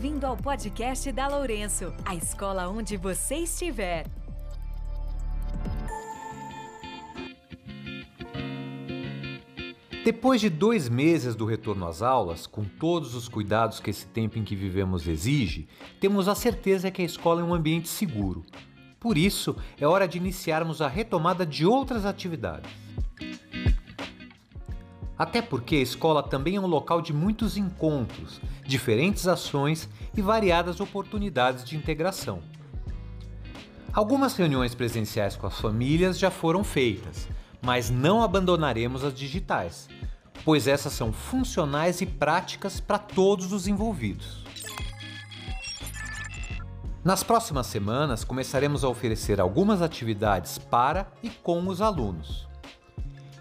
Bem-vindo ao podcast da Lourenço, a escola onde você estiver. Depois de dois meses do retorno às aulas, com todos os cuidados que esse tempo em que vivemos exige, temos a certeza que a escola é um ambiente seguro. Por isso, é hora de iniciarmos a retomada de outras atividades. Até porque a escola também é um local de muitos encontros, diferentes ações e variadas oportunidades de integração. Algumas reuniões presenciais com as famílias já foram feitas, mas não abandonaremos as digitais, pois essas são funcionais e práticas para todos os envolvidos. Nas próximas semanas, começaremos a oferecer algumas atividades para e com os alunos.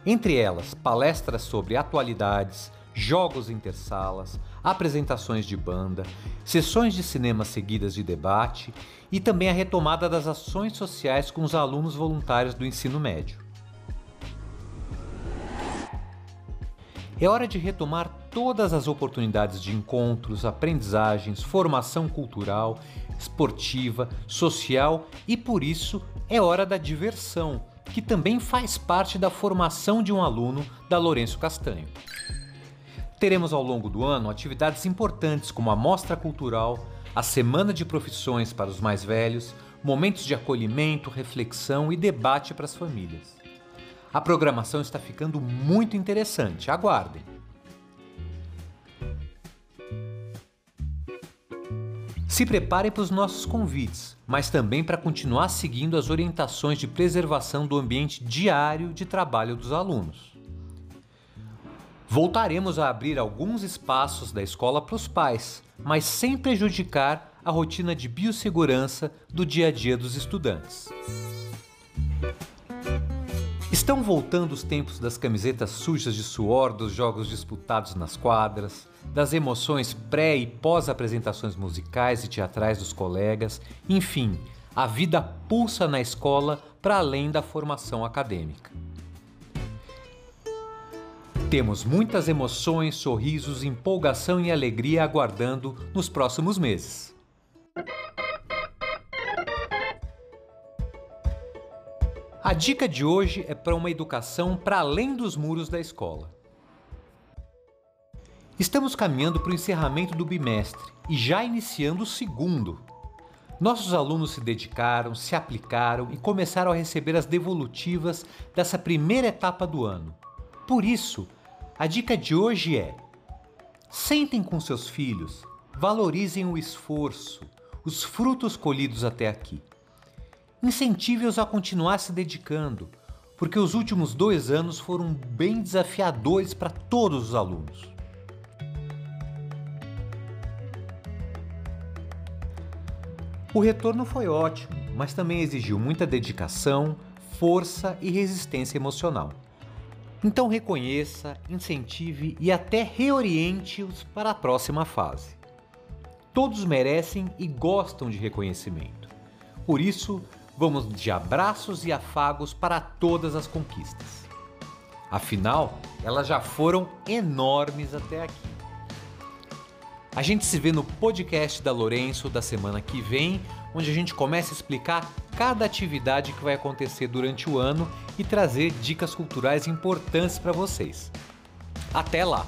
Entre elas, palestras sobre atualidades, jogos intersalas, apresentações de banda, sessões de cinema seguidas de debate e também a retomada das ações sociais com os alunos voluntários do ensino médio. É hora de retomar todas as oportunidades de encontros, aprendizagens, formação cultural, esportiva, social e por isso é hora da diversão, que também faz parte da formação de um aluno da Lourenço Castanho. Teremos ao longo do ano atividades importantes como a Mostra Cultural, a Semana de Profissões para os mais velhos, momentos de acolhimento, reflexão e debate para as famílias. A programação está ficando muito interessante, aguardem! Se preparem para os nossos convites, mas também para continuar seguindo as orientações de preservação do ambiente diário de trabalho dos alunos. Voltaremos a abrir alguns espaços da escola para os pais, mas sem prejudicar a rotina de biossegurança do dia a dia dos estudantes. Estão voltando os tempos das camisetas sujas de suor dos jogos disputados nas quadras, das emoções pré e pós apresentações musicais e teatrais dos colegas, enfim, a vida pulsa na escola para além da formação acadêmica. Temos muitas emoções, sorrisos, empolgação e alegria aguardando nos próximos meses. A dica de hoje é para uma educação para além dos muros da escola. Estamos caminhando para o encerramento do bimestre e já iniciando o segundo. Nossos alunos se dedicaram, se aplicaram e começaram a receber as devolutivas dessa primeira etapa do ano. Por isso, a dica de hoje é: sentem com seus filhos, valorizem o esforço, os frutos colhidos até aqui. Incentive-os a continuar se dedicando, porque os últimos dois anos foram bem desafiadores para todos os alunos. O retorno foi ótimo, mas também exigiu muita dedicação, força e resistência emocional. Então reconheça, incentive e até reoriente-os para a próxima fase. Todos merecem e gostam de reconhecimento. Por isso, vamos de abraços e afagos para todas as conquistas. Afinal, elas já foram enormes até aqui. A gente se vê no podcast da Lourenço da semana que vem, onde a gente começa a explicar cada atividade que vai acontecer durante o ano e trazer dicas culturais importantes para vocês. Até lá!